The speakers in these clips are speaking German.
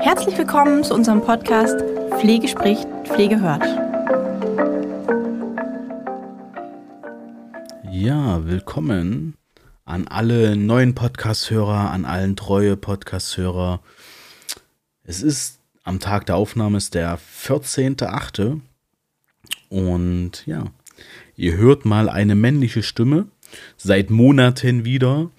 Herzlich willkommen zu unserem Podcast Pflege spricht, Pflege hört. Ja, willkommen an alle neuen Podcast-Hörer, an allen treue Podcast-Hörer. Es ist am Tag der Aufnahme ist der 14.8. Und ja, ihr hört mal eine männliche Stimme seit Monaten wieder.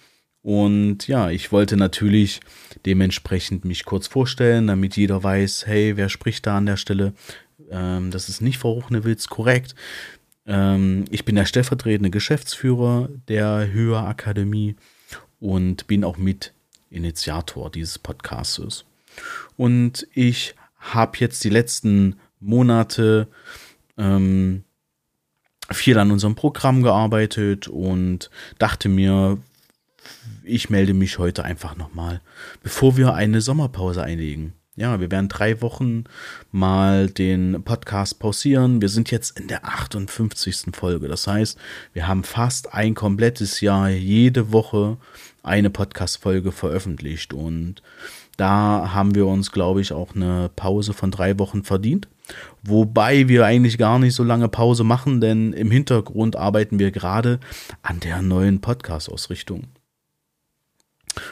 Und ja, ich wollte natürlich dementsprechend mich kurz vorstellen, damit jeder weiß, hey, wer spricht da an der Stelle? Ähm, das ist nicht Frau Ruchnewitz, korrekt. Ähm, ich bin der stellvertretende Geschäftsführer der Höher Akademie und bin auch mit Initiator dieses Podcastes. Und ich habe jetzt die letzten Monate ähm, viel an unserem Programm gearbeitet und dachte mir, ich melde mich heute einfach nochmal, bevor wir eine Sommerpause einlegen. Ja, wir werden drei Wochen mal den Podcast pausieren. Wir sind jetzt in der 58. Folge. Das heißt, wir haben fast ein komplettes Jahr jede Woche eine Podcast-Folge veröffentlicht. Und da haben wir uns, glaube ich, auch eine Pause von drei Wochen verdient. Wobei wir eigentlich gar nicht so lange Pause machen, denn im Hintergrund arbeiten wir gerade an der neuen Podcast-Ausrichtung.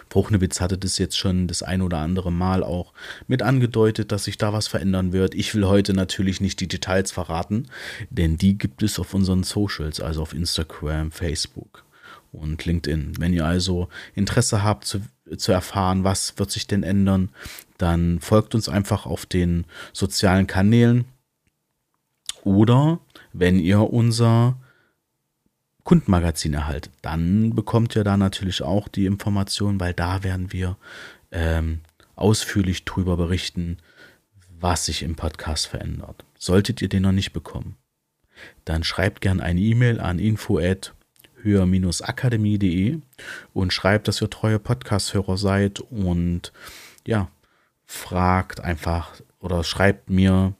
Bruchnewitz hatte das jetzt schon das ein oder andere Mal auch mit angedeutet, dass sich da was verändern wird. Ich will heute natürlich nicht die Details verraten, denn die gibt es auf unseren Socials, also auf Instagram, Facebook und LinkedIn. Wenn ihr also Interesse habt zu, zu erfahren, was wird sich denn ändern, dann folgt uns einfach auf den sozialen Kanälen oder wenn ihr unser Kundenmagazin erhaltet, dann bekommt ihr da natürlich auch die Informationen, weil da werden wir ähm, ausführlich drüber berichten, was sich im Podcast verändert. Solltet ihr den noch nicht bekommen, dann schreibt gerne eine E-Mail an info@ höher-akademie.de und schreibt, dass ihr treue Podcast-Hörer seid und ja, fragt einfach oder schreibt mir,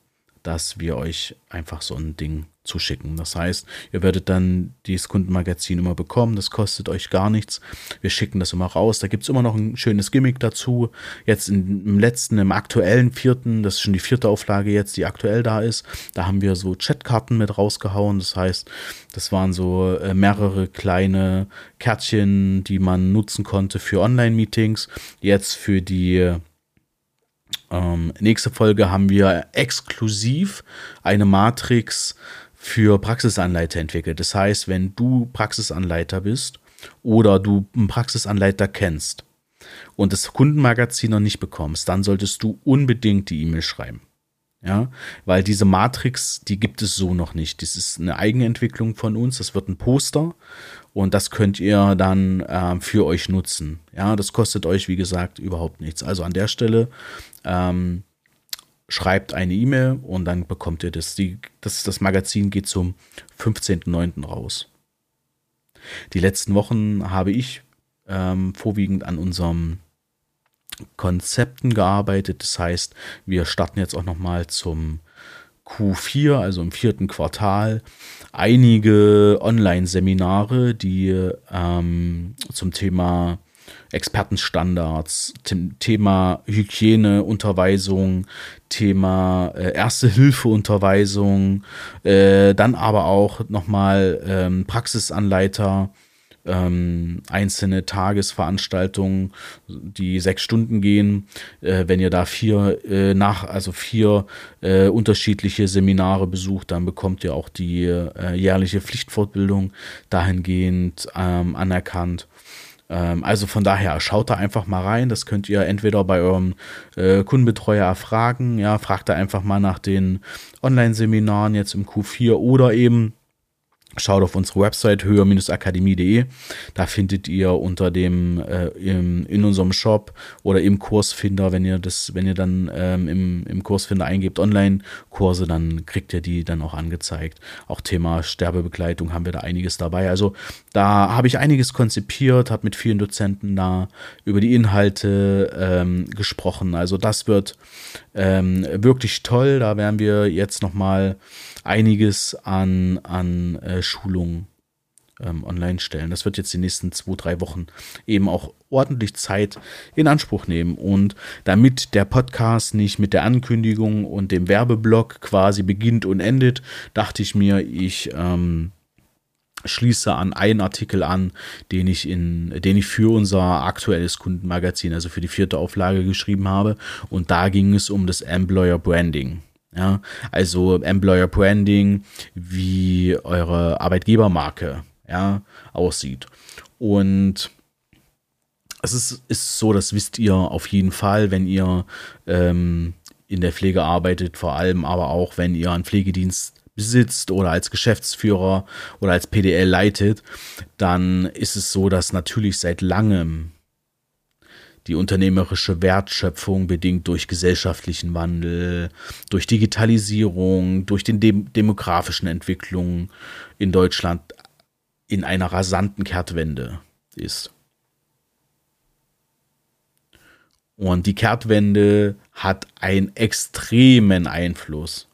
dass wir euch einfach so ein Ding zuschicken. Das heißt, ihr werdet dann dieses Kundenmagazin immer bekommen. Das kostet euch gar nichts. Wir schicken das immer raus. Da gibt es immer noch ein schönes Gimmick dazu. Jetzt im letzten, im aktuellen vierten, das ist schon die vierte Auflage jetzt, die aktuell da ist, da haben wir so Chatkarten mit rausgehauen. Das heißt, das waren so äh, mehrere kleine Kärtchen, die man nutzen konnte für Online-Meetings. Jetzt für die ähm, nächste Folge haben wir exklusiv eine Matrix für Praxisanleiter entwickelt. Das heißt, wenn du Praxisanleiter bist oder du einen Praxisanleiter kennst und das Kundenmagazin noch nicht bekommst, dann solltest du unbedingt die E-Mail schreiben. Ja, weil diese Matrix, die gibt es so noch nicht. Das ist eine Eigenentwicklung von uns. Das wird ein Poster und das könnt ihr dann äh, für euch nutzen. Ja, das kostet euch, wie gesagt, überhaupt nichts. Also an der Stelle ähm, schreibt eine E-Mail und dann bekommt ihr das. Die, das, das Magazin geht zum 15.09. raus. Die letzten Wochen habe ich ähm, vorwiegend an unserem Konzepten gearbeitet. Das heißt, wir starten jetzt auch nochmal zum Q4, also im vierten Quartal, einige Online-Seminare, die ähm, zum Thema Expertenstandards, Thema Hygieneunterweisung, Thema äh, Erste-Hilfe-Unterweisung, äh, dann aber auch nochmal ähm, Praxisanleiter, ähm, einzelne Tagesveranstaltungen, die sechs Stunden gehen. Äh, wenn ihr da vier nach, also vier unterschiedliche Seminare besucht, dann bekommt ihr auch die äh, jährliche Pflichtfortbildung dahingehend ähm, anerkannt. Ähm, also von daher, schaut da einfach mal rein. Das könnt ihr entweder bei eurem äh, Kundenbetreuer erfragen, ja, fragt da einfach mal nach den Online-Seminaren jetzt im Q4 oder eben Schaut auf unsere Website höher-akademie.de. Da findet ihr unter dem äh, im, in unserem Shop oder im Kursfinder, wenn ihr das, wenn ihr dann ähm, im, im Kursfinder eingebt Online-Kurse, dann kriegt ihr die dann auch angezeigt. Auch Thema Sterbebegleitung haben wir da einiges dabei. Also da habe ich einiges konzipiert, habe mit vielen Dozenten da über die Inhalte ähm, gesprochen. Also das wird ähm, wirklich toll. Da werden wir jetzt noch mal einiges an, an äh, Schulungen ähm, online stellen. Das wird jetzt die nächsten zwei, drei Wochen eben auch ordentlich Zeit in Anspruch nehmen. Und damit der Podcast nicht mit der Ankündigung und dem Werbeblock quasi beginnt und endet, dachte ich mir, ich ähm, schließe an einen Artikel an, den ich in, den ich für unser aktuelles Kundenmagazin, also für die vierte Auflage geschrieben habe. Und da ging es um das Employer Branding. Ja, also Employer Branding, wie eure Arbeitgebermarke ja, aussieht. Und es ist, ist so, das wisst ihr auf jeden Fall, wenn ihr ähm, in der Pflege arbeitet, vor allem aber auch, wenn ihr einen Pflegedienst besitzt oder als Geschäftsführer oder als PDL leitet, dann ist es so, dass natürlich seit langem die unternehmerische Wertschöpfung bedingt durch gesellschaftlichen Wandel, durch Digitalisierung, durch den dem demografischen Entwicklungen in Deutschland in einer rasanten Kehrtwende ist. Und die Kehrtwende hat einen extremen Einfluss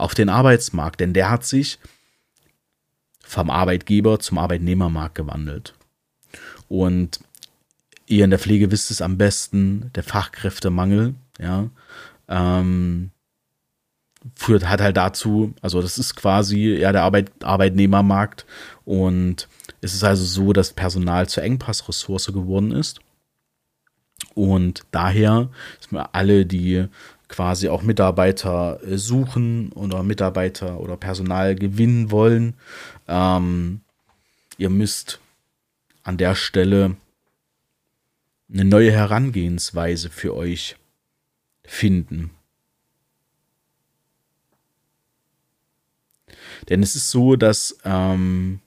auf den Arbeitsmarkt, denn der hat sich vom Arbeitgeber zum Arbeitnehmermarkt gewandelt. Und ihr in der Pflege wisst es am besten, der Fachkräftemangel, ja, ähm, führt hat halt dazu, also das ist quasi ja der Arbeit, Arbeitnehmermarkt und es ist also so, dass Personal zur Engpassressource geworden ist. Und daher sind wir alle, die quasi auch Mitarbeiter äh, suchen oder Mitarbeiter oder Personal gewinnen wollen. Ähm, ihr müsst an der Stelle eine neue Herangehensweise für euch finden. Denn es ist so, dass ähm,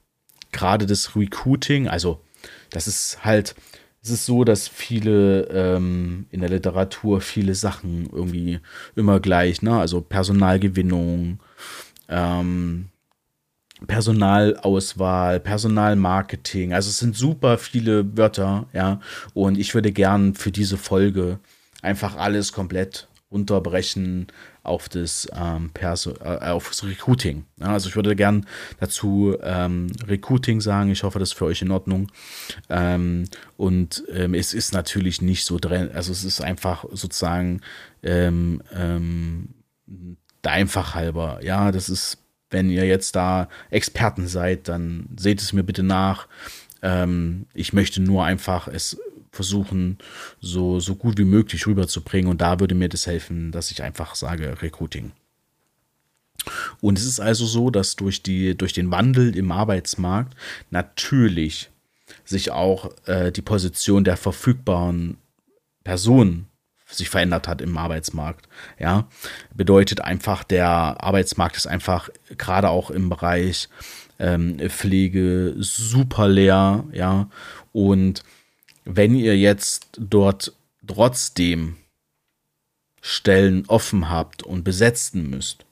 gerade das Recruiting, also das ist halt, es ist so, dass viele ähm, in der Literatur viele Sachen irgendwie immer gleich, ne? Also Personalgewinnung, ähm, Personalauswahl, Personalmarketing. Also es sind super viele Wörter, ja. Und ich würde gern für diese Folge einfach alles komplett unterbrechen auf das ähm, Perso äh, auf das Recruiting. Ja, also ich würde gern dazu ähm, Recruiting sagen. Ich hoffe, das ist für euch in Ordnung. Ähm, und ähm, es ist natürlich nicht so drin, also es ist einfach sozusagen ähm, ähm, einfach halber. Ja, das ist, wenn ihr jetzt da Experten seid, dann seht es mir bitte nach. ich möchte nur einfach es versuchen, so, so gut wie möglich rüberzubringen. Und da würde mir das helfen, dass ich einfach sage Recruiting. Und es ist also so, dass durch, die, durch den Wandel im Arbeitsmarkt natürlich sich auch äh, die Position der verfügbaren Personen sich verändert hat im Arbeitsmarkt. Ja, bedeutet einfach, der Arbeitsmarkt ist einfach gerade auch im Bereich ähm, Pflege super leer. Ja, und wenn ihr jetzt dort trotzdem Stellen offen habt und besetzen müsst,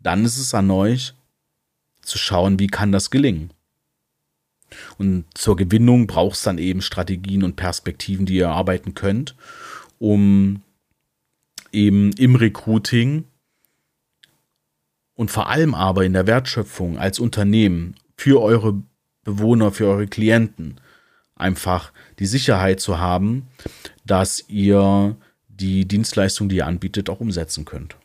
dann ist es an euch zu schauen, wie kann das gelingen. Und zur Gewinnung braucht es dann eben Strategien und Perspektiven, die ihr erarbeiten könnt, um eben im Recruiting und vor allem aber in der Wertschöpfung als Unternehmen für eure Bewohner, für eure Klienten einfach die Sicherheit zu haben, dass ihr die Dienstleistung, die ihr anbietet, auch umsetzen könnt.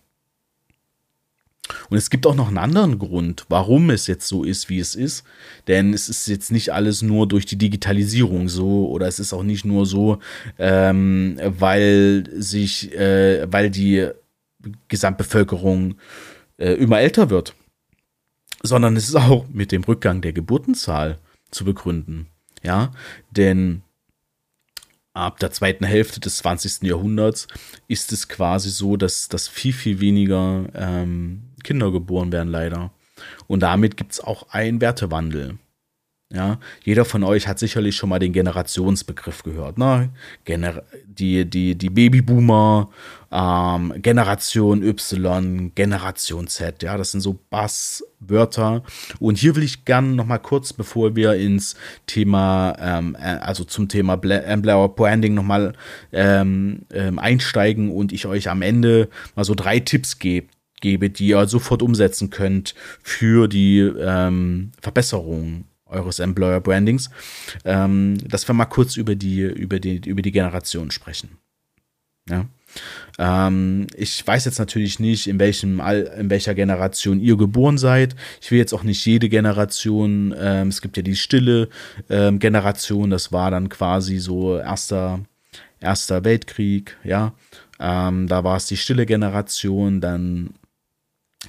Und es gibt auch noch einen anderen Grund, warum es jetzt so ist, wie es ist. Denn es ist jetzt nicht alles nur durch die Digitalisierung so oder es ist auch nicht nur so, ähm, weil sich, äh, weil die Gesamtbevölkerung äh, immer älter wird, sondern es ist auch mit dem Rückgang der Geburtenzahl zu begründen. Ja, denn ab der zweiten Hälfte des 20. Jahrhunderts ist es quasi so, dass, dass viel, viel weniger ähm, Kinder geboren werden, leider. Und damit gibt es auch einen Wertewandel. Ja, jeder von euch hat sicherlich schon mal den Generationsbegriff gehört. Ne? Gener die, die, die Babyboomer, ähm, Generation Y, Generation Z. Ja, das sind so Basswörter. Und hier will ich gerne noch mal kurz, bevor wir ins Thema, ähm, äh, also zum Thema Employer Branding noch mal ähm, ähm, einsteigen und ich euch am Ende mal so drei Tipps gebe gebe, die ihr sofort umsetzen könnt für die ähm, Verbesserung eures Employer Brandings, ähm, dass wir mal kurz über die, über die, über die Generation sprechen. Ja. Ähm, ich weiß jetzt natürlich nicht, in welchem in welcher Generation ihr geboren seid. Ich will jetzt auch nicht jede Generation. Ähm, es gibt ja die stille ähm, Generation, das war dann quasi so erster, erster Weltkrieg, ja. Ähm, da war es die stille Generation, dann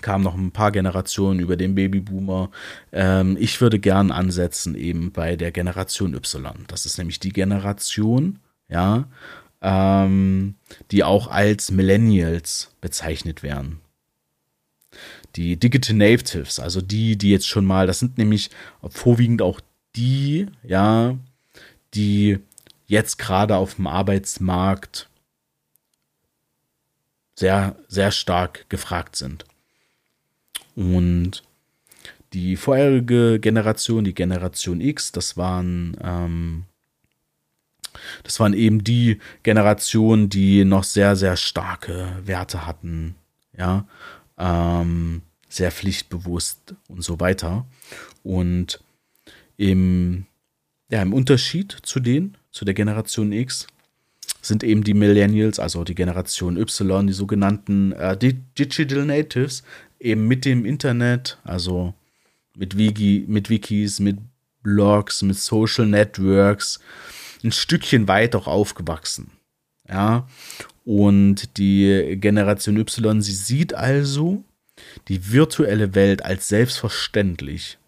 kamen noch ein paar Generationen über den Babyboomer. Ähm, ich würde gern ansetzen eben bei der Generation Y. Das ist nämlich die Generation, ja, ähm, die auch als Millennials bezeichnet werden. Die Digital Natives, also die, die jetzt schon mal, das sind nämlich vorwiegend auch die, ja, die jetzt gerade auf dem Arbeitsmarkt sehr, sehr stark gefragt sind. Und die vorherige Generation, die Generation X, das waren ähm, das waren eben die Generationen, die noch sehr, sehr starke Werte hatten, ja, ähm, sehr pflichtbewusst und so weiter. Und im, ja, im Unterschied zu denen, zu der Generation X, sind eben die Millennials, also die Generation Y, die sogenannten äh, Digital Natives, eben mit dem Internet, also mit, Wiki, mit Wikis, mit Blogs, mit Social Networks, ein Stückchen weit auch aufgewachsen. Ja, und die Generation Y, sie sieht also die virtuelle Welt als selbstverständlich.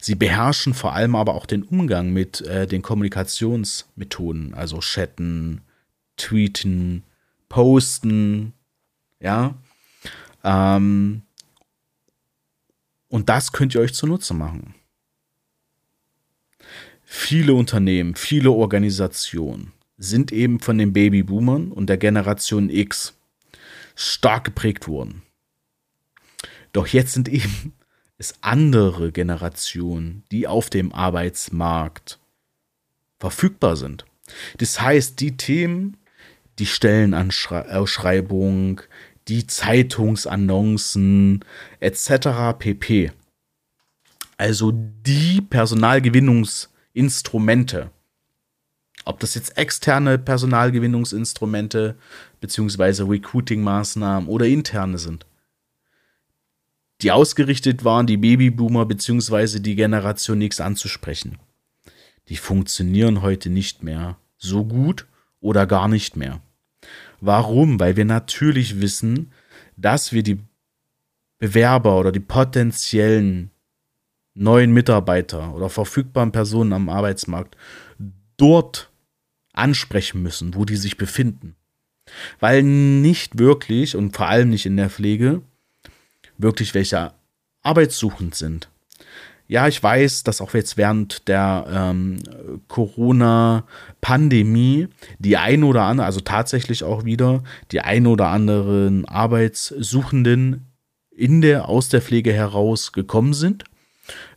Sie beherrschen vor allem aber auch den Umgang mit äh, den Kommunikationsmethoden, also chatten, tweeten, posten, ja. Ähm, und das könnt ihr euch zunutze machen viele Unternehmen, viele Organisationen sind eben von den Babyboomern und der Generation X stark geprägt worden. Doch jetzt sind eben es andere Generationen, die auf dem Arbeitsmarkt verfügbar sind. Das heißt, die Themen, die Stellenausschreibung, die Zeitungsannoncen etc. pp. Also die Personalgewinnungs- Instrumente. Ob das jetzt externe Personalgewinnungsinstrumente beziehungsweise Recruiting-Maßnahmen oder interne sind, die ausgerichtet waren, die Babyboomer beziehungsweise die Generation X anzusprechen. Die funktionieren heute nicht mehr so gut oder gar nicht mehr. Warum? Weil wir natürlich wissen, dass wir die Bewerber oder die potenziellen neuen Mitarbeiter oder verfügbaren Personen am Arbeitsmarkt dort ansprechen müssen, wo die sich befinden. Weil nicht wirklich und vor allem nicht in der Pflege wirklich welche arbeitssuchend sind. Ja, ich weiß, dass auch jetzt während der ähm, Corona-Pandemie die ein oder andere, also tatsächlich auch wieder die ein oder anderen Arbeitssuchenden in der, aus der Pflege heraus gekommen sind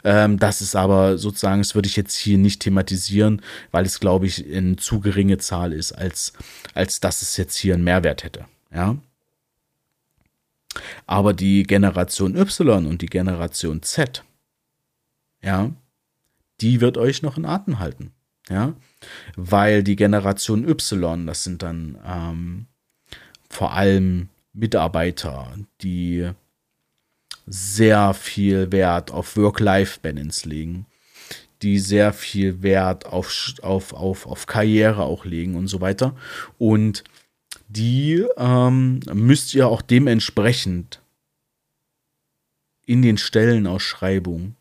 ähm, das ist aber sozusagen, das würde ich jetzt hier nicht thematisieren, weil es, glaube ich, eine zu geringe Zahl ist, als, als dass es jetzt hier einen Mehrwert hätte. Ja. Aber die Generation Y und die Generation Z, ja, die wird euch noch in Atem halten. Ja, weil die Generation Y, das sind dann ähm, vor allem Mitarbeiter, die sehr viel Wert auf Work-Life-Balance legen, die sehr viel Wert auf, auf, auf, auf Karriere auch legen und so weiter. Und die ähm, müsst ihr auch dementsprechend in den Stellenausschreibungen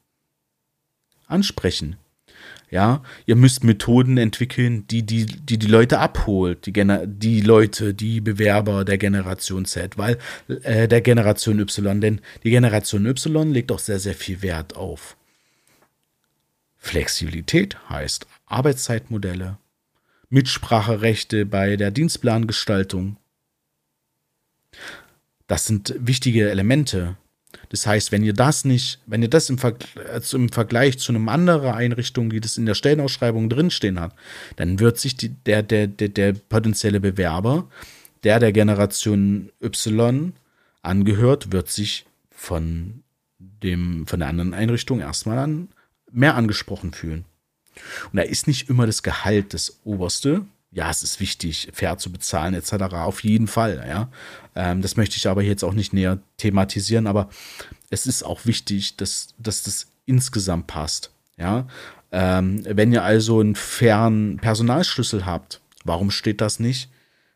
ansprechen. Ja, ihr müsst Methoden entwickeln, die die, die, die Leute abholt, die, Gener die Leute, die Bewerber der Generation Z, weil äh, der Generation Y, denn die Generation Y legt auch sehr, sehr viel Wert auf Flexibilität, heißt Arbeitszeitmodelle, Mitspracherechte bei der Dienstplangestaltung. Das sind wichtige Elemente, das heißt, wenn ihr das nicht, wenn ihr das im, Vergleich, also im Vergleich zu einer anderen Einrichtung, die das in der Stellenausschreibung drinstehen hat, dann wird sich die, der, der, der, der potenzielle Bewerber, der der Generation Y angehört, wird sich von dem, von der anderen Einrichtung erstmal an, mehr angesprochen fühlen. Und da ist nicht immer das Gehalt das Oberste. Ja, es ist wichtig, fair zu bezahlen, etc. Auf jeden Fall, ja. Ähm, das möchte ich aber jetzt auch nicht näher thematisieren, aber es ist auch wichtig, dass, dass das insgesamt passt. Ja. Ähm, wenn ihr also einen fairen Personalschlüssel habt, warum steht das nicht?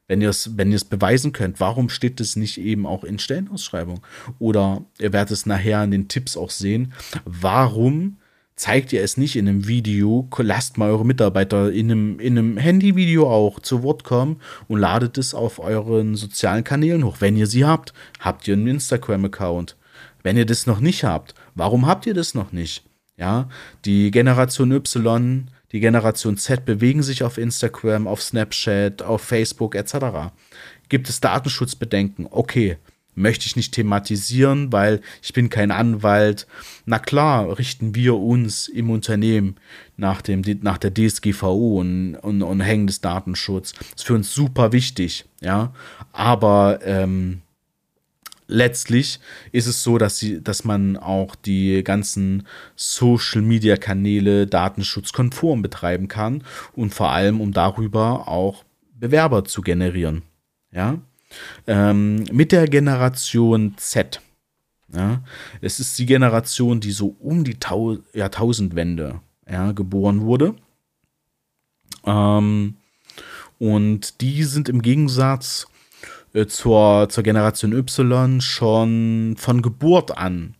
Wenn ihr es, wenn beweisen könnt, warum steht es nicht eben auch in Stellenausschreibung? Oder ihr werdet es nachher in den Tipps auch sehen. Warum zeigt ihr es nicht in einem Video, lasst mal eure Mitarbeiter in einem, in einem Handyvideo auch zu Wort kommen und ladet es auf euren sozialen Kanälen hoch. Wenn ihr sie habt, habt ihr einen Instagram-Account. Wenn ihr das noch nicht habt, warum habt ihr das noch nicht? Ja, die Generation Y, die Generation Z bewegen sich auf Instagram, auf Snapchat, auf Facebook etc. Gibt es Datenschutzbedenken? Okay, möchte ich nicht thematisieren, weil ich bin kein Anwalt. Na klar, richten wir uns im Unternehmen nach, dem, nach der DSGVO und, und, und hängen des Datenschutz. Das ist für uns super wichtig, ja. Aber ähm, letztlich ist es so, dass, sie, dass man auch die ganzen Social-Media-Kanäle datenschutzkonform betreiben kann und vor allem, um darüber auch Bewerber zu generieren. Ja, ähm, mit der Generation Z. Ja, es ist die Generation, die so um die Tau Jahrtausendwende ja, geboren wurde. Ähm, und die sind im Gegensatz äh, zur, zur Generation Y schon von Geburt an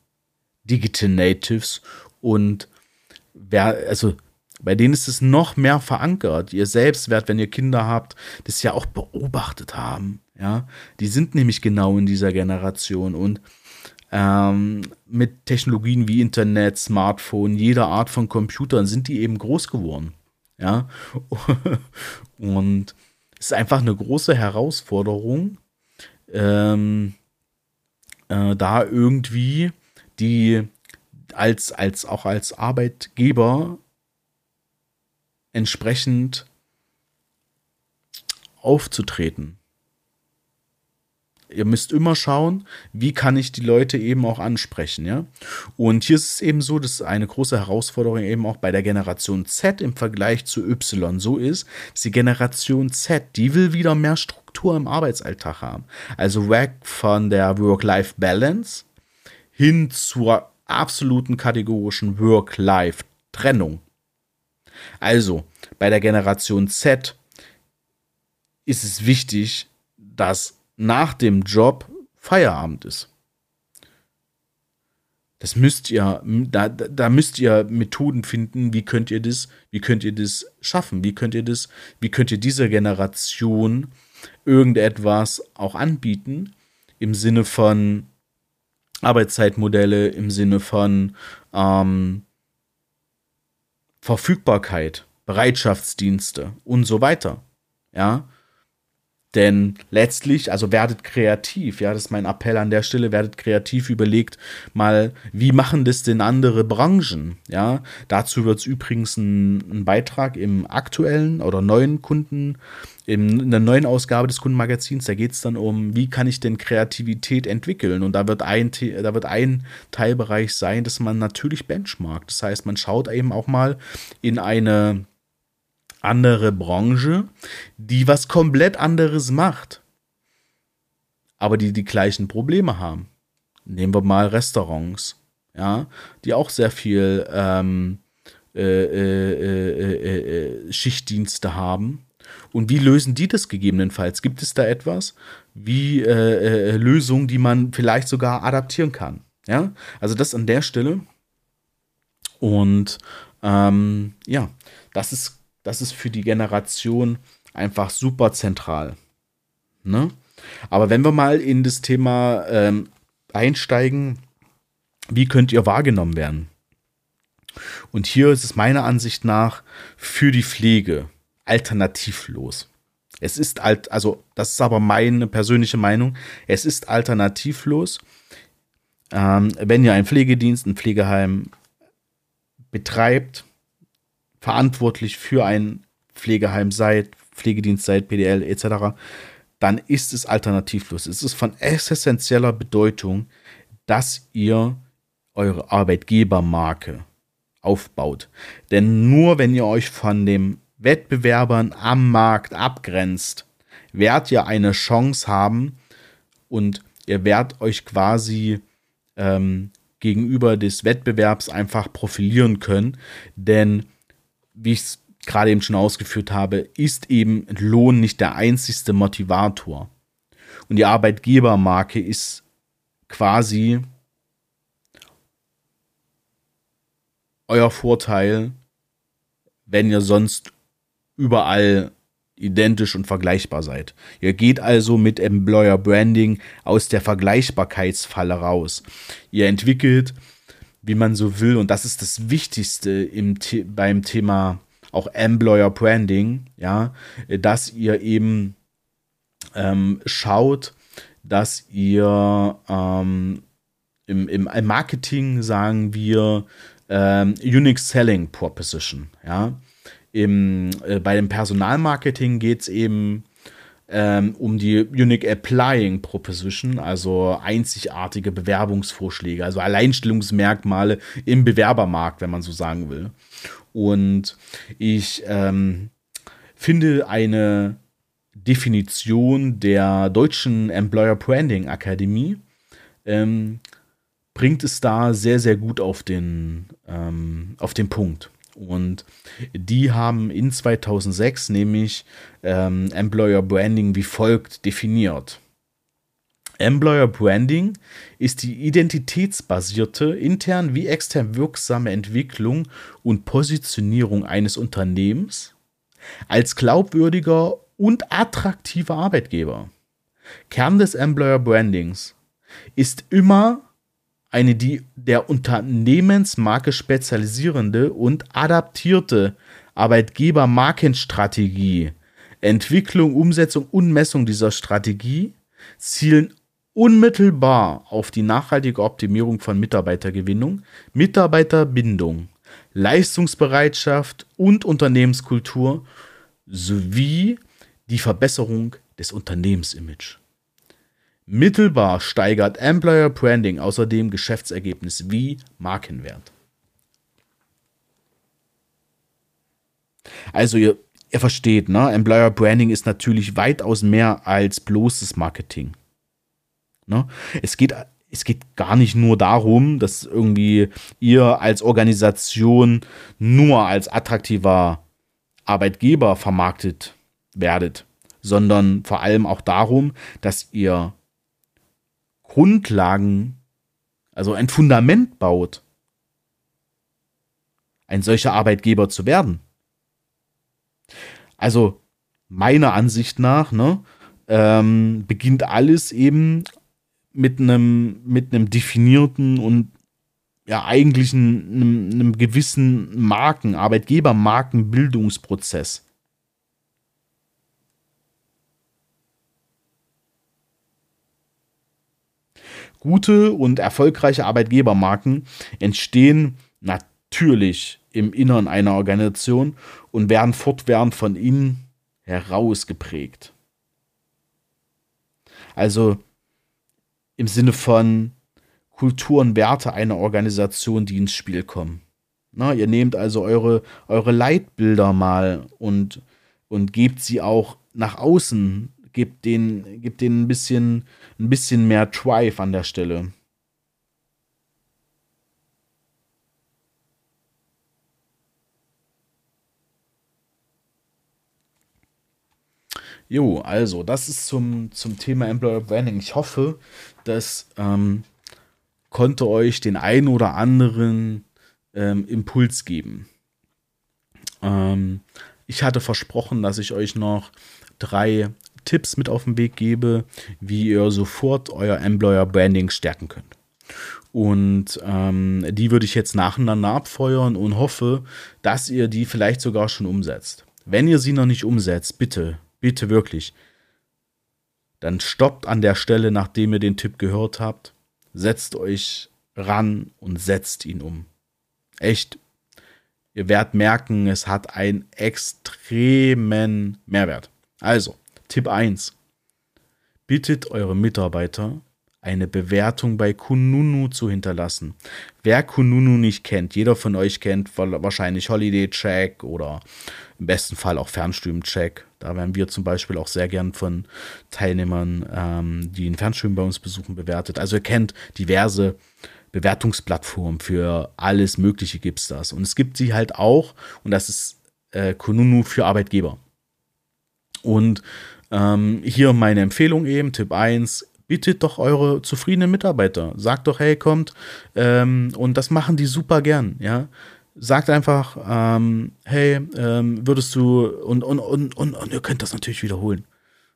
Digital Natives und wer, also bei denen ist es noch mehr verankert. Ihr Selbstwert, wenn ihr Kinder habt, das ja auch beobachtet haben. Ja, die sind nämlich genau in dieser Generation und ähm, mit Technologien wie Internet, Smartphone, jeder Art von Computern sind die eben groß geworden. Ja, und es ist einfach eine große Herausforderung, ähm, äh, da irgendwie die als, als auch als Arbeitgeber entsprechend aufzutreten ihr müsst immer schauen, wie kann ich die Leute eben auch ansprechen, ja. Und hier ist es eben so, dass eine große Herausforderung eben auch bei der Generation Z im Vergleich zu Y so ist, dass die Generation Z, die will wieder mehr Struktur im Arbeitsalltag haben. Also weg von der Work-Life-Balance hin zur absoluten kategorischen Work-Life-Trennung. Also, bei der Generation Z ist es wichtig, dass nach dem Job Feierabend ist. Das müsst ihr, da, da müsst ihr Methoden finden, wie könnt ihr das, wie könnt ihr das schaffen? Wie könnt ihr das, wie könnt ihr dieser Generation irgendetwas auch anbieten im Sinne von Arbeitszeitmodelle, im Sinne von ähm, Verfügbarkeit, Bereitschaftsdienste und so weiter. Ja, denn letztlich, also werdet kreativ, ja, das ist mein Appell an der Stelle, werdet kreativ, überlegt mal, wie machen das denn andere Branchen, ja. Dazu wird es übrigens ein, Beitrag im aktuellen oder neuen Kunden, in, in der neuen Ausgabe des Kundenmagazins, da geht es dann um, wie kann ich denn Kreativität entwickeln? Und da wird ein, da wird ein Teilbereich sein, dass man natürlich benchmarkt. Das heißt, man schaut eben auch mal in eine andere Branche, die was komplett anderes macht, aber die die gleichen Probleme haben. Nehmen wir mal Restaurants, ja, die auch sehr viel ähm, äh, äh, äh, Schichtdienste haben. Und wie lösen die das gegebenenfalls? Gibt es da etwas wie Lösungen, die man vielleicht sogar adaptieren kann? Ja, also das an der Stelle. Und ähm, ja, das ist das ist für die Generation einfach super zentral. Ne? Aber wenn wir mal in das Thema ähm, einsteigen, wie könnt ihr wahrgenommen werden? Und hier ist es meiner Ansicht nach für die Pflege alternativlos. Es ist alt, also das ist aber meine persönliche Meinung. Es ist alternativlos, ähm, wenn ihr einen Pflegedienst, ein Pflegeheim betreibt, verantwortlich für ein Pflegeheim seid, Pflegedienst seid, PDL etc., dann ist es alternativlos. Es ist von essentieller Bedeutung, dass ihr eure Arbeitgebermarke aufbaut. Denn nur wenn ihr euch von den Wettbewerbern am Markt abgrenzt, werdet ihr eine Chance haben und ihr werdet euch quasi ähm, gegenüber des Wettbewerbs einfach profilieren können. Denn, wie ich es gerade eben schon ausgeführt habe, ist eben Lohn nicht der einzigste Motivator. Und die Arbeitgebermarke ist quasi euer Vorteil, wenn ihr sonst überall identisch und vergleichbar seid. Ihr geht also mit Employer Branding aus der Vergleichbarkeitsfalle raus. Ihr entwickelt, wie man so will, und das ist das Wichtigste im, beim Thema auch Employer Branding, ja, dass ihr eben ähm, schaut, dass ihr ähm, im, im Marketing sagen wir ähm, Unique Selling Proposition, ja. Im, äh, bei dem Personalmarketing geht es eben ähm, um die Unique Applying Proposition, also einzigartige Bewerbungsvorschläge, also Alleinstellungsmerkmale im Bewerbermarkt, wenn man so sagen will. Und ich ähm, finde eine Definition der deutschen Employer Branding Akademie ähm, bringt es da sehr, sehr gut auf den, ähm, auf den Punkt. Und die haben in 2006 nämlich ähm, Employer Branding wie folgt definiert. Employer Branding ist die identitätsbasierte, intern wie extern wirksame Entwicklung und Positionierung eines Unternehmens als glaubwürdiger und attraktiver Arbeitgeber. Kern des Employer Brandings ist immer eine die der Unternehmensmarke spezialisierende und adaptierte Arbeitgebermarkenstrategie. Entwicklung, Umsetzung und Messung dieser Strategie zielen unmittelbar auf die nachhaltige Optimierung von Mitarbeitergewinnung, Mitarbeiterbindung, Leistungsbereitschaft und Unternehmenskultur sowie die Verbesserung des Unternehmensimage. Mittelbar steigert Employer Branding außerdem Geschäftsergebnis wie Markenwert. Also ihr, ihr versteht, ne? Employer Branding ist natürlich weitaus mehr als bloßes Marketing. Ne? Es geht es geht gar nicht nur darum, dass irgendwie ihr als Organisation nur als attraktiver Arbeitgeber vermarktet werdet, sondern vor allem auch darum, dass ihr Grundlagen, also ein Fundament baut, ein solcher Arbeitgeber zu werden. Also meiner Ansicht nach ne, ähm, beginnt alles eben mit einem mit einem definierten und ja eigentlich einem, einem gewissen Marken Arbeitgebermarkenbildungsprozess. Gute und erfolgreiche Arbeitgebermarken entstehen natürlich im Innern einer Organisation und werden fortwährend von innen heraus geprägt. Also im Sinne von Kultur und Werte einer Organisation, die ins Spiel kommen. Na, ihr nehmt also eure, eure Leitbilder mal und, und gebt sie auch nach außen gibt den, gibt denen ein bisschen, ein bisschen mehr Drive an der Stelle. Jo, also, das ist zum, zum Thema Employer Branding. Ich hoffe, das ähm, konnte euch den einen oder anderen ähm, Impuls geben. Ähm, ich hatte versprochen, dass ich euch noch drei Tipps mit auf den Weg gebe, wie ihr sofort euer Employer Branding stärken könnt. Und ähm, die würde ich jetzt nacheinander abfeuern und hoffe, dass ihr die vielleicht sogar schon umsetzt. Wenn ihr sie noch nicht umsetzt, bitte, bitte wirklich, dann stoppt an der Stelle, nachdem ihr den Tipp gehört habt, setzt euch ran und setzt ihn um. Echt, ihr werdet merken, es hat einen extremen Mehrwert. Also, Tipp 1. Bittet eure Mitarbeiter eine Bewertung bei Kununu zu hinterlassen. Wer Kununu nicht kennt, jeder von euch kennt wahrscheinlich Holiday Check oder im besten Fall auch Fernstream Check. Da werden wir zum Beispiel auch sehr gern von Teilnehmern, ähm, die einen Fernstream bei uns besuchen, bewertet. Also ihr kennt diverse Bewertungsplattformen für alles Mögliche gibt es das. Und es gibt sie halt auch, und das ist äh, Kununu für Arbeitgeber. Und ähm, hier meine Empfehlung eben, Tipp 1, bittet doch eure zufriedenen Mitarbeiter. Sagt doch, hey, kommt. Ähm, und das machen die super gern, ja. Sagt einfach, ähm, hey, ähm, würdest du, und, und, und, und, und ihr könnt das natürlich wiederholen.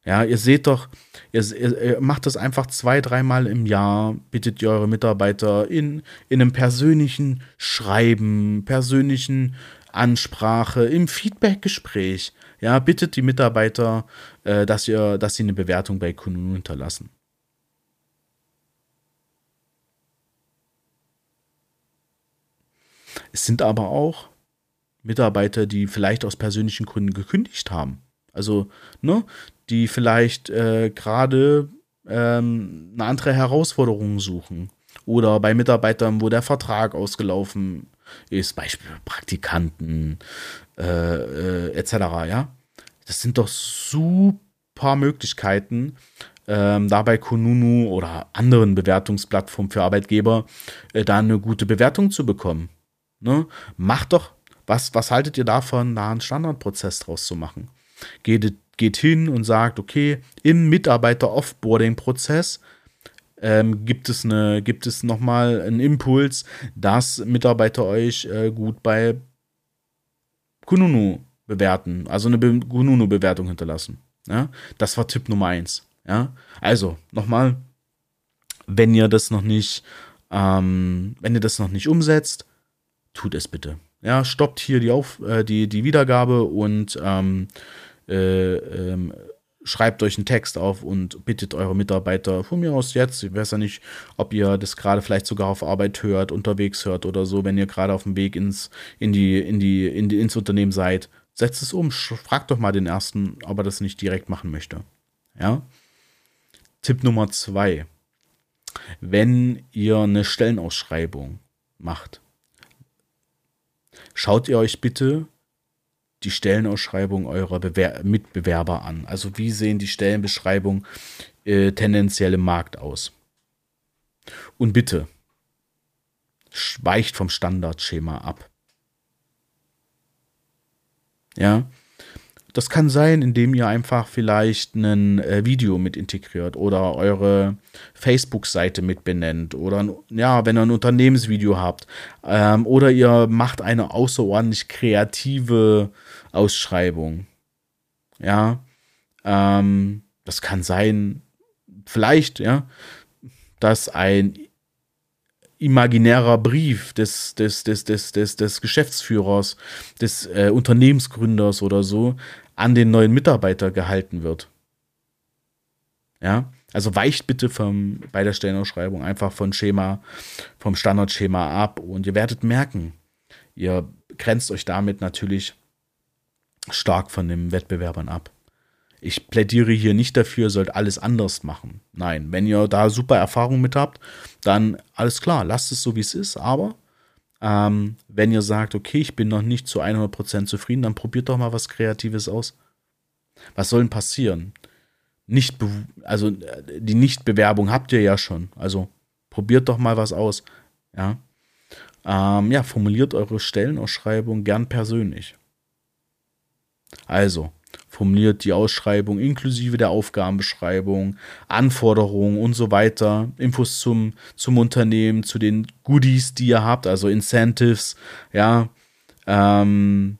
Ja, ihr seht doch, ihr, ihr, macht das einfach zwei, dreimal im Jahr, bittet ihr eure Mitarbeiter in, in einem persönlichen Schreiben, persönlichen Ansprache, im Feedbackgespräch. Ja, bittet die Mitarbeiter, äh, dass, ihr, dass sie eine Bewertung bei Kunden hinterlassen. Es sind aber auch Mitarbeiter, die vielleicht aus persönlichen Gründen gekündigt haben. Also, ne, die vielleicht äh, gerade ähm, eine andere Herausforderung suchen. Oder bei Mitarbeitern, wo der Vertrag ausgelaufen ist, Beispiel Praktikanten äh, äh, etc. Ja, das sind doch super Möglichkeiten, ähm, dabei Kununu oder anderen Bewertungsplattformen für Arbeitgeber äh, da eine gute Bewertung zu bekommen. Ne? Macht doch, was, was haltet ihr davon, da einen Standardprozess draus zu machen? Geht, geht hin und sagt, okay, im Mitarbeiter-Offboarding-Prozess ähm, gibt es, eine, gibt es nochmal einen Impuls, dass Mitarbeiter euch äh, gut bei Kununu bewerten, also eine Be Kununu-Bewertung hinterlassen. Ja? Das war Tipp Nummer eins. Ja? Also, nochmal, wenn ihr das noch nicht, ähm, wenn ihr das noch nicht umsetzt, tut es bitte. Ja, stoppt hier die, Auf, äh, die, die Wiedergabe und ähm, äh, ähm, schreibt euch einen Text auf und bittet eure Mitarbeiter von mir aus jetzt, ich weiß ja nicht, ob ihr das gerade vielleicht sogar auf Arbeit hört, unterwegs hört oder so, wenn ihr gerade auf dem Weg ins, in die, in die, in die, ins Unternehmen seid, setzt es um, fragt doch mal den ersten, ob er das nicht direkt machen möchte. Ja. Tipp Nummer zwei. Wenn ihr eine Stellenausschreibung macht, schaut ihr euch bitte die Stellenausschreibung eurer Bewer Mitbewerber an. Also wie sehen die Stellenbeschreibungen äh, tendenziell im Markt aus? Und bitte, weicht vom Standardschema ab. Ja, das kann sein, indem ihr einfach vielleicht ein äh, Video mit integriert oder eure Facebook-Seite mit benennt oder ja, wenn ihr ein Unternehmensvideo habt ähm, oder ihr macht eine außerordentlich kreative Ausschreibung. Ja, ähm, das kann sein, vielleicht, ja, dass ein imaginärer Brief des, des, des, des, des, des Geschäftsführers, des äh, Unternehmensgründers oder so an den neuen Mitarbeiter gehalten wird. Ja, also weicht bitte vom, bei der Stellenausschreibung einfach von Schema, vom Standardschema ab und ihr werdet merken, ihr grenzt euch damit natürlich stark von den Wettbewerbern ab. Ich plädiere hier nicht dafür, sollt alles anders machen. Nein, wenn ihr da super Erfahrung mit habt, dann alles klar, lasst es so, wie es ist. Aber ähm, wenn ihr sagt, okay, ich bin noch nicht zu 100% zufrieden, dann probiert doch mal was Kreatives aus. Was soll denn passieren? Nicht also die Nichtbewerbung habt ihr ja schon. Also probiert doch mal was aus. Ja, ähm, ja formuliert eure Stellenausschreibung gern persönlich. Also, formuliert die Ausschreibung inklusive der Aufgabenbeschreibung, Anforderungen und so weiter, Infos zum, zum Unternehmen, zu den Goodies, die ihr habt, also Incentives, ja, ähm,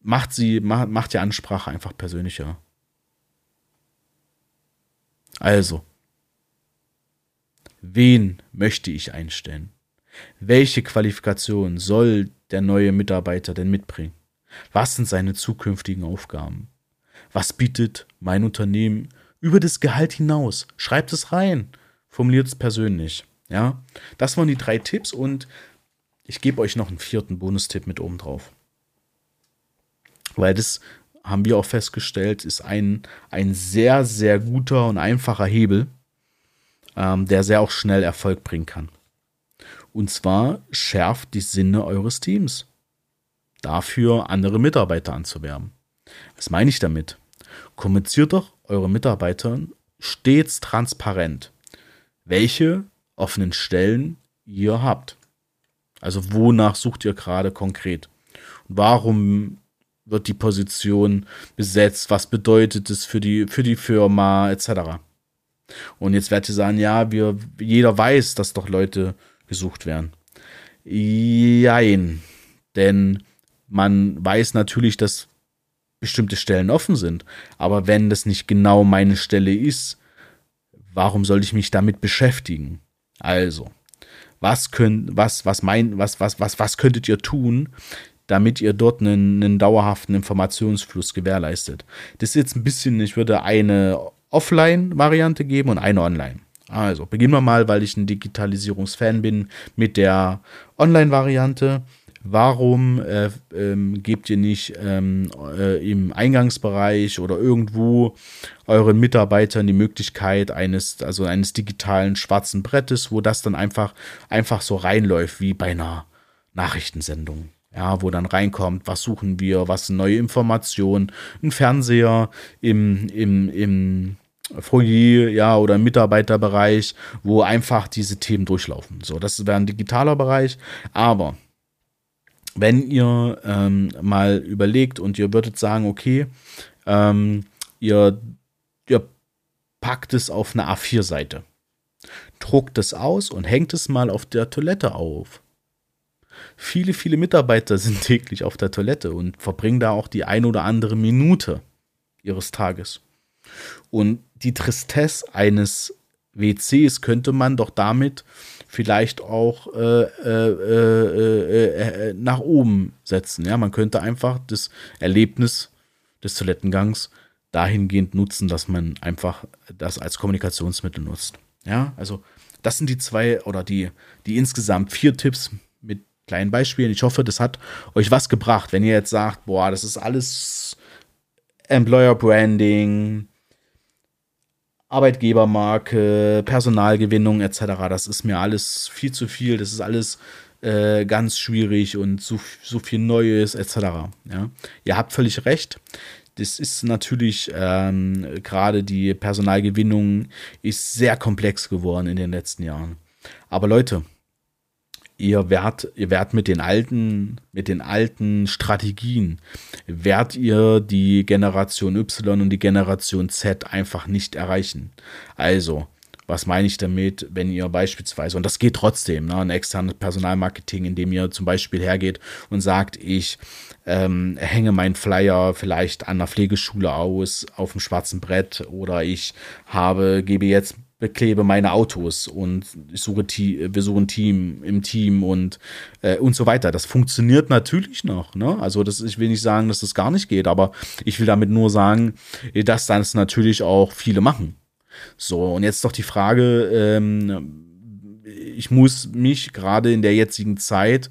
macht sie, macht, macht die Ansprache einfach persönlicher. Also, wen möchte ich einstellen? Welche Qualifikation soll der neue Mitarbeiter denn mitbringen? Was sind seine zukünftigen Aufgaben? Was bietet mein Unternehmen über das Gehalt hinaus? Schreibt es rein. Formuliert es persönlich. Ja, das waren die drei Tipps und ich gebe euch noch einen vierten Bonustipp mit oben drauf. Weil das haben wir auch festgestellt, ist ein, ein sehr, sehr guter und einfacher Hebel. ähm, der sehr auch schnell Erfolg bringen kann. Und zwar schärft die Sinne eures Teams. Dafür andere Mitarbeiter anzuwerben. Was meine ich damit? Kommuniziert doch eure Mitarbeitern stets transparent, welche offenen Stellen ihr habt. Also wonach sucht ihr gerade konkret? Warum wird die Position besetzt? Was bedeutet es für die, für die Firma etc.? Und jetzt werdet ihr sagen, ja, wir, jeder weiß, dass doch Leute gesucht werden. Jein. Denn man weiß natürlich, dass bestimmte Stellen offen sind. Aber wenn das nicht genau meine Stelle ist, warum soll ich mich damit beschäftigen? Also, was könnt, was, was mein, was, was, was, was könntet ihr tun, damit ihr dort einen, einen dauerhaften Informationsfluss gewährleistet? Das ist jetzt ein bisschen, ich würde eine Offline-Variante geben und eine Online. Also, beginnen wir mal, weil ich ein Digitalisierungsfan bin, mit der Online-Variante. Warum äh, ähm, gebt ihr nicht ähm, äh, im Eingangsbereich oder irgendwo euren Mitarbeitern die Möglichkeit eines, also eines digitalen schwarzen Brettes, wo das dann einfach, einfach so reinläuft wie bei einer Nachrichtensendung? Ja, wo dann reinkommt, was suchen wir, was sind neue Informationen, ein Fernseher im, im, im Foyer, ja, oder im Mitarbeiterbereich, wo einfach diese Themen durchlaufen. So, das wäre ein digitaler Bereich, aber wenn ihr ähm, mal überlegt und ihr würdet sagen, okay, ähm, ihr, ihr packt es auf eine A4-Seite, druckt es aus und hängt es mal auf der Toilette auf. Viele, viele Mitarbeiter sind täglich auf der Toilette und verbringen da auch die ein oder andere Minute ihres Tages. Und die Tristesse eines WCs könnte man doch damit vielleicht auch äh äh, äh, äh, äh, nach oben setzen. Ja, man könnte einfach das Erlebnis des Toilettengangs dahingehend nutzen, dass man einfach das als Kommunikationsmittel nutzt. Ja, also das sind die zwei oder die, die insgesamt vier Tipps mit kleinen Beispielen. Ich hoffe, das hat euch was gebracht. Wenn ihr jetzt sagt, boah, das ist alles Employer Branding, Arbeitgebermarke, Personalgewinnung etc. Das ist mir alles viel zu viel. Das ist alles äh, ganz schwierig und so, so viel Neues etc. Ja? Ihr habt völlig recht. Das ist natürlich ähm, gerade die Personalgewinnung ist sehr komplex geworden in den letzten Jahren. Aber Leute, ihr werdet, ihr werdet mit den alten, mit den alten Strategien, werdet ihr die Generation Y und die Generation Z einfach nicht erreichen. Also, was meine ich damit, wenn ihr beispielsweise, und das geht trotzdem, ne, ein externes Personalmarketing, indem ihr zum Beispiel hergeht und sagt, ich ähm, hänge meinen Flyer vielleicht an der Pflegeschule aus, auf dem schwarzen Brett oder ich habe, gebe jetzt beklebe meine Autos und ich suche wir suchen Team im Team und äh, und so weiter. Das funktioniert natürlich noch. Ne? Also das, ich will nicht sagen, dass das gar nicht geht, aber ich will damit nur sagen, dass das natürlich auch viele machen. So und jetzt doch die Frage: ähm, Ich muss mich gerade in der jetzigen Zeit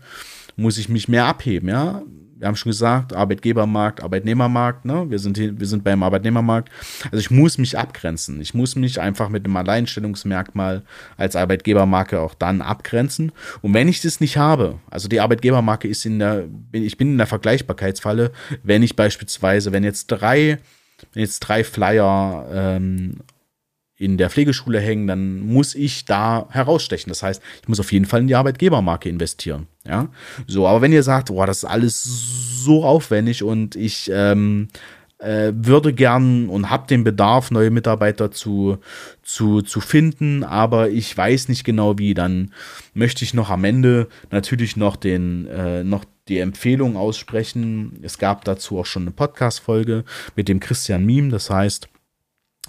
muss ich mich mehr abheben, ja wir haben schon gesagt, Arbeitgebermarkt, Arbeitnehmermarkt, ne? Wir sind, hier, wir sind beim Arbeitnehmermarkt. Also ich muss mich abgrenzen. Ich muss mich einfach mit einem Alleinstellungsmerkmal als Arbeitgebermarke auch dann abgrenzen. Und wenn ich das nicht habe, also die Arbeitgebermarke ist in der, ich bin in der Vergleichbarkeitsfalle, wenn ich beispielsweise, wenn jetzt drei, wenn jetzt drei Flyer ähm, in der Pflegeschule hängen, dann muss ich da herausstechen. Das heißt, ich muss auf jeden Fall in die Arbeitgebermarke investieren. Ja, so, aber wenn ihr sagt, boah, das ist alles so aufwendig und ich ähm, äh, würde gern und habe den Bedarf, neue Mitarbeiter zu, zu, zu finden, aber ich weiß nicht genau wie, dann möchte ich noch am Ende natürlich noch den, äh, noch die Empfehlung aussprechen. Es gab dazu auch schon eine Podcast-Folge mit dem Christian Miem, das heißt,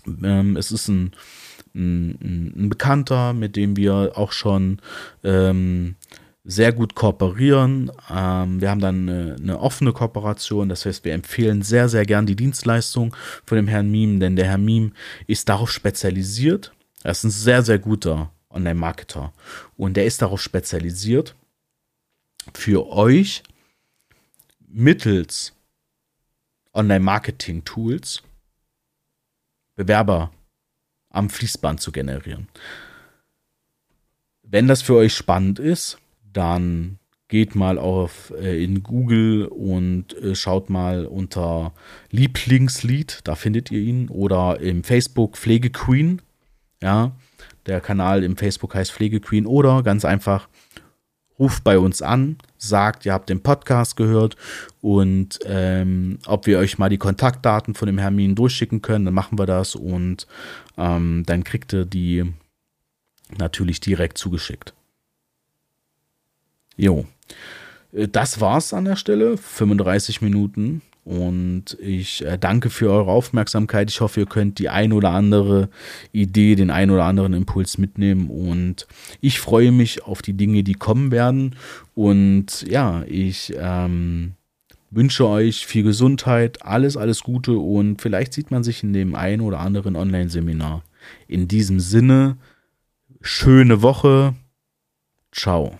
ähm, es ist ein, ein, ein, Bekannter, mit dem wir auch schon ähm, sehr gut kooperieren. Ähm, wir haben dann eine, eine, offene Kooperation, das heißt, wir empfehlen sehr, sehr gern die Dienstleistung von dem Herrn Miem, denn der Herr Miem ist darauf spezialisiert. Er ist ein sehr, sehr guter Online-Marketer und der ist darauf spezialisiert, für euch mittels Online-Marketing-Tools Bewerber am Fließband zu generieren. Wenn das für euch spannend ist, dann geht mal auf äh, in Google und äh, schaut mal unter Lieblingslied, da findet ihr ihn, oder im Facebook Pflegequeen. Ja, der Kanal im Facebook heißt Pflegequeen oder ganz einfach ruft bei uns an, sagt, ihr habt den Podcast gehört und ähm, ob wir euch mal die Kontaktdaten von dem Hermin durchschicken können, dann machen wir das und ähm, dann kriegt ihr die natürlich direkt zugeschickt. Jo. Äh, das war's an der Stelle. 35 Minuten. Und ich äh, danke für eure Aufmerksamkeit. Ich hoffe, ihr könnt die ein oder andere Idee, den ein oder anderen Impuls mitnehmen. Und ich freue mich auf die Dinge, die kommen werden. Und ja, ich ähm, wünsche euch viel Gesundheit, alles, alles Gute und vielleicht sieht man sich in dem ein oder anderen Online-Seminar. In diesem Sinne, schöne Woche. Ciao.